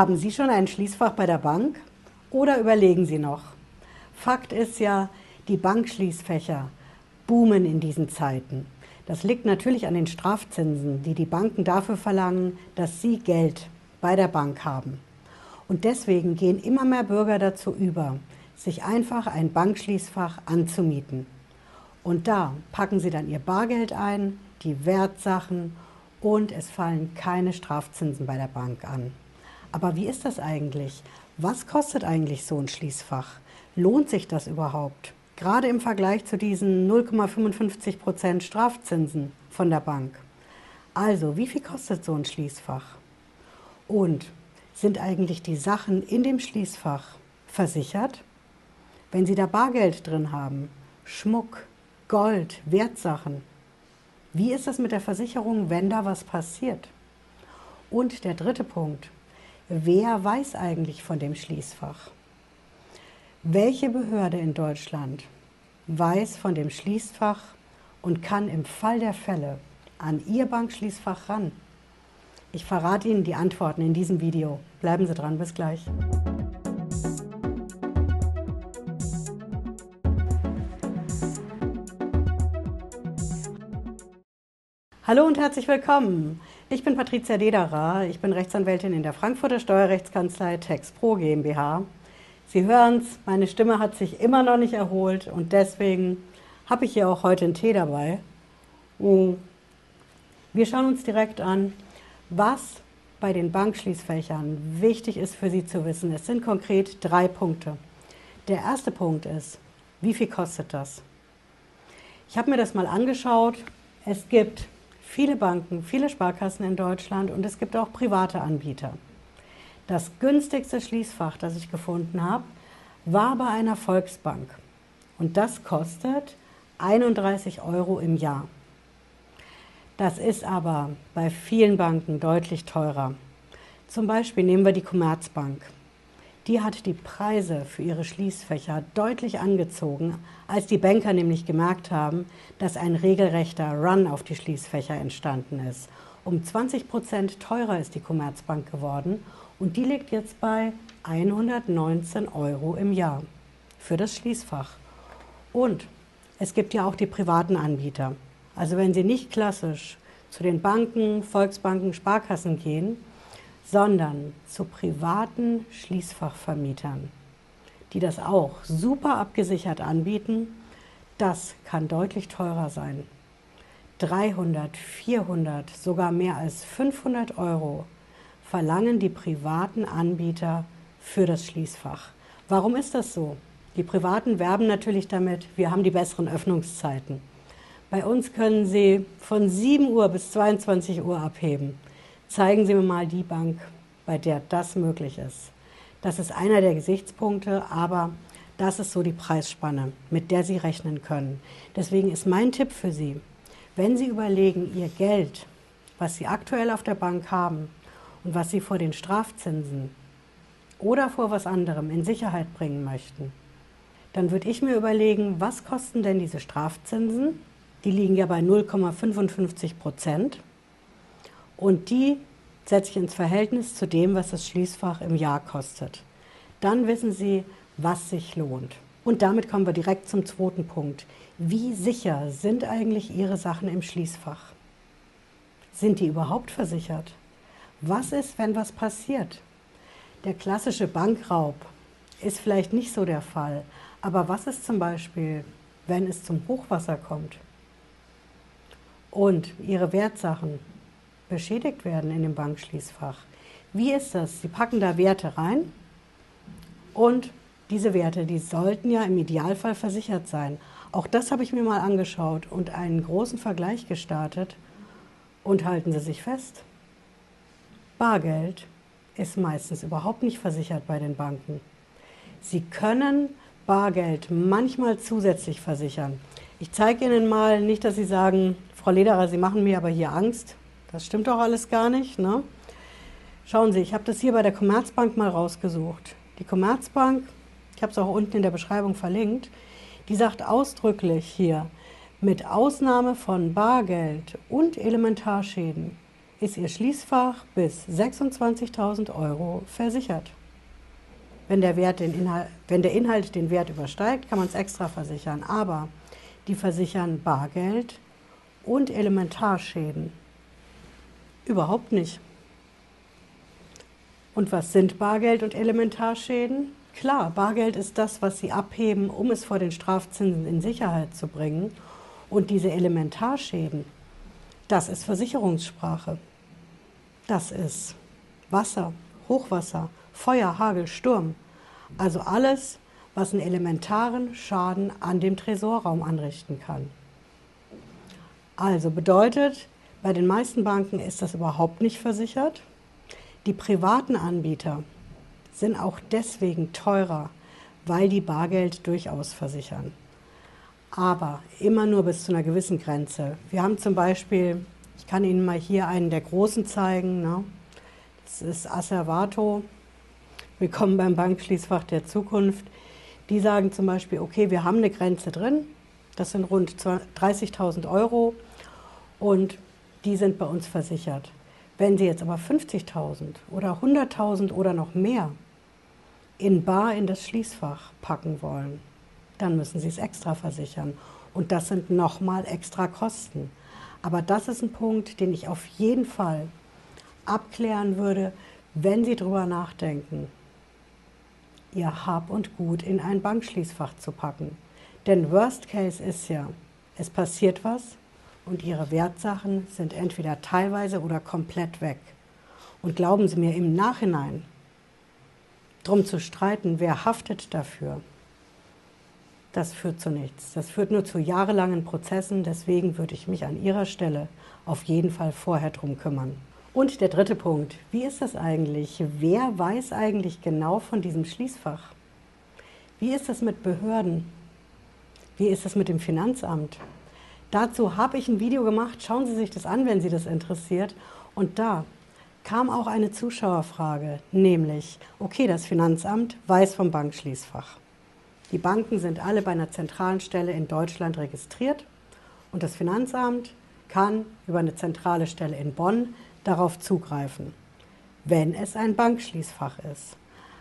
Haben Sie schon ein Schließfach bei der Bank oder überlegen Sie noch? Fakt ist ja, die Bankschließfächer boomen in diesen Zeiten. Das liegt natürlich an den Strafzinsen, die die Banken dafür verlangen, dass sie Geld bei der Bank haben. Und deswegen gehen immer mehr Bürger dazu über, sich einfach ein Bankschließfach anzumieten. Und da packen sie dann ihr Bargeld ein, die Wertsachen und es fallen keine Strafzinsen bei der Bank an. Aber wie ist das eigentlich? Was kostet eigentlich so ein Schließfach? Lohnt sich das überhaupt? Gerade im Vergleich zu diesen 0,55 Prozent Strafzinsen von der Bank. Also, wie viel kostet so ein Schließfach? Und sind eigentlich die Sachen in dem Schließfach versichert? Wenn Sie da Bargeld drin haben, Schmuck, Gold, Wertsachen, wie ist das mit der Versicherung, wenn da was passiert? Und der dritte Punkt, wer weiß eigentlich von dem Schließfach? Welche Behörde in Deutschland weiß von dem Schließfach und kann im Fall der Fälle an Ihr Bankschließfach ran? Ich verrate Ihnen die Antworten in diesem Video. Bleiben Sie dran, bis gleich. Hallo und herzlich willkommen. Ich bin Patricia Dederer. Ich bin Rechtsanwältin in der Frankfurter Steuerrechtskanzlei TexPro GmbH. Sie hören es, meine Stimme hat sich immer noch nicht erholt und deswegen habe ich hier auch heute einen Tee dabei. Mm. Wir schauen uns direkt an, was bei den Bankschließfächern wichtig ist für Sie zu wissen. Es sind konkret drei Punkte. Der erste Punkt ist, wie viel kostet das? Ich habe mir das mal angeschaut. Es gibt viele Banken, viele Sparkassen in Deutschland und es gibt auch private Anbieter. Das günstigste Schließfach, das ich gefunden habe, war bei einer Volksbank und das kostet 31 Euro im Jahr. Das ist aber bei vielen Banken deutlich teurer. Zum Beispiel nehmen wir die Commerzbank die hat die Preise für ihre Schließfächer deutlich angezogen, als die Banker nämlich gemerkt haben, dass ein regelrechter Run auf die Schließfächer entstanden ist. Um 20 Prozent teurer ist die Commerzbank geworden und die liegt jetzt bei 119 Euro im Jahr für das Schließfach. Und es gibt ja auch die privaten Anbieter. Also wenn Sie nicht klassisch zu den Banken, Volksbanken, Sparkassen gehen, sondern zu privaten Schließfachvermietern, die das auch super abgesichert anbieten. Das kann deutlich teurer sein. 300, 400, sogar mehr als 500 Euro verlangen die privaten Anbieter für das Schließfach. Warum ist das so? Die Privaten werben natürlich damit, wir haben die besseren Öffnungszeiten. Bei uns können Sie von 7 Uhr bis 22 Uhr abheben. Zeigen Sie mir mal die Bank, bei der das möglich ist. Das ist einer der Gesichtspunkte, aber das ist so die Preisspanne, mit der Sie rechnen können. Deswegen ist mein Tipp für Sie, wenn Sie überlegen, Ihr Geld, was Sie aktuell auf der Bank haben und was Sie vor den Strafzinsen oder vor was anderem in Sicherheit bringen möchten, dann würde ich mir überlegen, was kosten denn diese Strafzinsen? Die liegen ja bei 0,55 Prozent. Und die setze ich ins Verhältnis zu dem, was das Schließfach im Jahr kostet. Dann wissen Sie, was sich lohnt. Und damit kommen wir direkt zum zweiten Punkt. Wie sicher sind eigentlich Ihre Sachen im Schließfach? Sind die überhaupt versichert? Was ist, wenn was passiert? Der klassische Bankraub ist vielleicht nicht so der Fall. Aber was ist zum Beispiel, wenn es zum Hochwasser kommt? Und Ihre Wertsachen beschädigt werden in dem Bankschließfach. Wie ist das? Sie packen da Werte rein und diese Werte, die sollten ja im Idealfall versichert sein. Auch das habe ich mir mal angeschaut und einen großen Vergleich gestartet. Und halten Sie sich fest, Bargeld ist meistens überhaupt nicht versichert bei den Banken. Sie können Bargeld manchmal zusätzlich versichern. Ich zeige Ihnen mal, nicht, dass Sie sagen, Frau Lederer, Sie machen mir aber hier Angst. Das stimmt doch alles gar nicht. Ne? Schauen Sie, ich habe das hier bei der Commerzbank mal rausgesucht. Die Commerzbank, ich habe es auch unten in der Beschreibung verlinkt, die sagt ausdrücklich hier, mit Ausnahme von Bargeld und Elementarschäden ist Ihr Schließfach bis 26.000 Euro versichert. Wenn der, Wert den Inhalt, wenn der Inhalt den Wert übersteigt, kann man es extra versichern. Aber die versichern Bargeld und Elementarschäden. Überhaupt nicht. Und was sind Bargeld und Elementarschäden? Klar, Bargeld ist das, was Sie abheben, um es vor den Strafzinsen in Sicherheit zu bringen. Und diese Elementarschäden, das ist Versicherungssprache. Das ist Wasser, Hochwasser, Feuer, Hagel, Sturm. Also alles, was einen elementaren Schaden an dem Tresorraum anrichten kann. Also bedeutet, bei den meisten Banken ist das überhaupt nicht versichert. Die privaten Anbieter sind auch deswegen teurer, weil die Bargeld durchaus versichern. Aber immer nur bis zu einer gewissen Grenze. Wir haben zum Beispiel, ich kann Ihnen mal hier einen der großen zeigen, ne? das ist Asservato. Willkommen beim Bankschließfach der Zukunft. Die sagen zum Beispiel, okay, wir haben eine Grenze drin, das sind rund 30.000 Euro und die sind bei uns versichert. Wenn Sie jetzt aber 50.000 oder 100.000 oder noch mehr in Bar in das Schließfach packen wollen, dann müssen Sie es extra versichern. Und das sind nochmal extra Kosten. Aber das ist ein Punkt, den ich auf jeden Fall abklären würde, wenn Sie darüber nachdenken, Ihr Hab und Gut in ein Bankschließfach zu packen. Denn Worst Case ist ja, es passiert was und Ihre Wertsachen sind entweder teilweise oder komplett weg. Und glauben Sie mir, im Nachhinein drum zu streiten, wer haftet dafür, das führt zu nichts. Das führt nur zu jahrelangen Prozessen. Deswegen würde ich mich an Ihrer Stelle auf jeden Fall vorher drum kümmern. Und der dritte Punkt, wie ist das eigentlich? Wer weiß eigentlich genau von diesem Schließfach? Wie ist das mit Behörden? Wie ist das mit dem Finanzamt? Dazu habe ich ein Video gemacht, schauen Sie sich das an, wenn Sie das interessiert. Und da kam auch eine Zuschauerfrage, nämlich, okay, das Finanzamt weiß vom Bankschließfach. Die Banken sind alle bei einer zentralen Stelle in Deutschland registriert und das Finanzamt kann über eine zentrale Stelle in Bonn darauf zugreifen, wenn es ein Bankschließfach ist.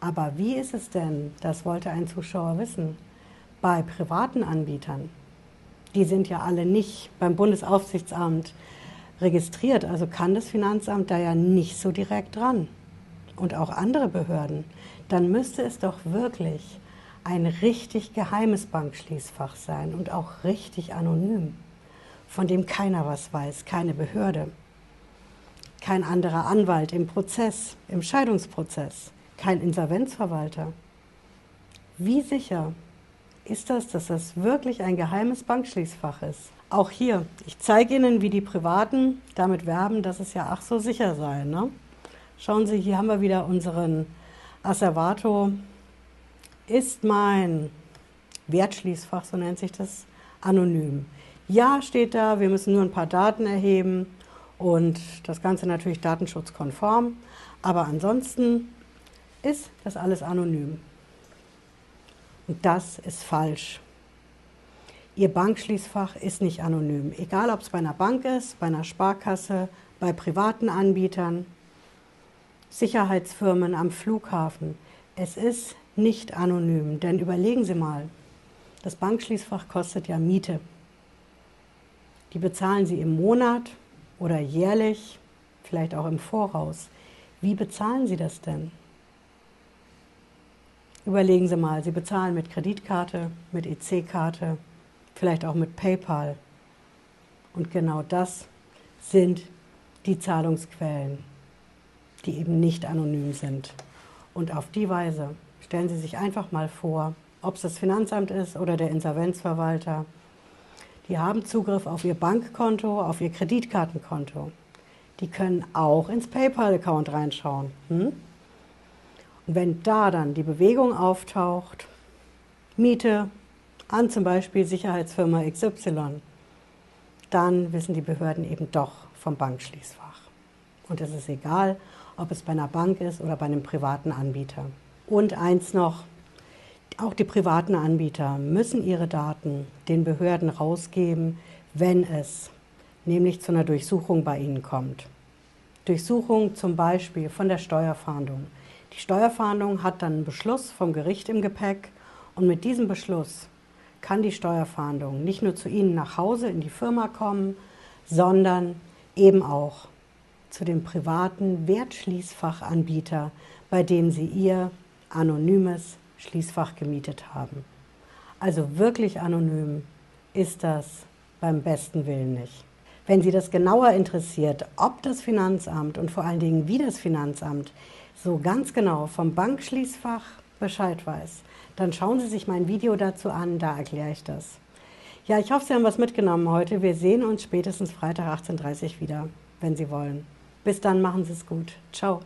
Aber wie ist es denn, das wollte ein Zuschauer wissen, bei privaten Anbietern? Die sind ja alle nicht beim Bundesaufsichtsamt registriert, also kann das Finanzamt da ja nicht so direkt dran. Und auch andere Behörden. Dann müsste es doch wirklich ein richtig geheimes Bankschließfach sein und auch richtig anonym, von dem keiner was weiß, keine Behörde kein anderer Anwalt im Prozess, im Scheidungsprozess, kein Insolvenzverwalter. Wie sicher ist das, dass das wirklich ein geheimes Bankschließfach ist? Auch hier, ich zeige Ihnen, wie die Privaten damit werben, dass es ja ach so sicher sei. Ne? Schauen Sie, hier haben wir wieder unseren Asservato. Ist mein Wertschließfach, so nennt sich das, anonym. Ja, steht da, wir müssen nur ein paar Daten erheben und das Ganze natürlich datenschutzkonform. Aber ansonsten ist das alles anonym. Und das ist falsch. Ihr Bankschließfach ist nicht anonym. Egal, ob es bei einer Bank ist, bei einer Sparkasse, bei privaten Anbietern, Sicherheitsfirmen am Flughafen. Es ist nicht anonym. Denn überlegen Sie mal, das Bankschließfach kostet ja Miete. Die bezahlen Sie im Monat oder jährlich, vielleicht auch im Voraus. Wie bezahlen Sie das denn? Überlegen Sie mal, Sie bezahlen mit Kreditkarte, mit EC-Karte, vielleicht auch mit PayPal. Und genau das sind die Zahlungsquellen, die eben nicht anonym sind. Und auf die Weise stellen Sie sich einfach mal vor, ob es das Finanzamt ist oder der Insolvenzverwalter die haben Zugriff auf ihr Bankkonto, auf ihr Kreditkartenkonto. Die können auch ins PayPal-Account reinschauen. Hm? Und wenn da dann die Bewegung auftaucht, Miete an zum Beispiel Sicherheitsfirma XY, dann wissen die Behörden eben doch vom Bankschließfach. Und es ist egal, ob es bei einer Bank ist oder bei einem privaten Anbieter. Und eins noch, auch die privaten Anbieter müssen ihre Daten den Behörden rausgeben, wenn es nämlich zu einer Durchsuchung bei ihnen kommt. Durchsuchung zum Beispiel von der Steuerfahndung. Die Steuerfahndung hat dann einen Beschluss vom Gericht im Gepäck und mit diesem Beschluss kann die Steuerfahndung nicht nur zu Ihnen nach Hause in die Firma kommen, sondern eben auch zu dem privaten Wertschließfachanbieter, bei dem Sie Ihr anonymes Schließfach gemietet haben. Also wirklich anonym ist das beim besten Willen nicht. Wenn Sie das genauer interessiert, ob das Finanzamt und vor allen Dingen wie das Finanzamt so ganz genau vom Bankschließfach Bescheid weiß, dann schauen Sie sich mein Video dazu an, da erkläre ich das. Ja, ich hoffe, Sie haben was mitgenommen heute. Wir sehen uns spätestens Freitag 18.30 Uhr wieder, wenn Sie wollen. Bis dann, machen Sie es gut. Ciao.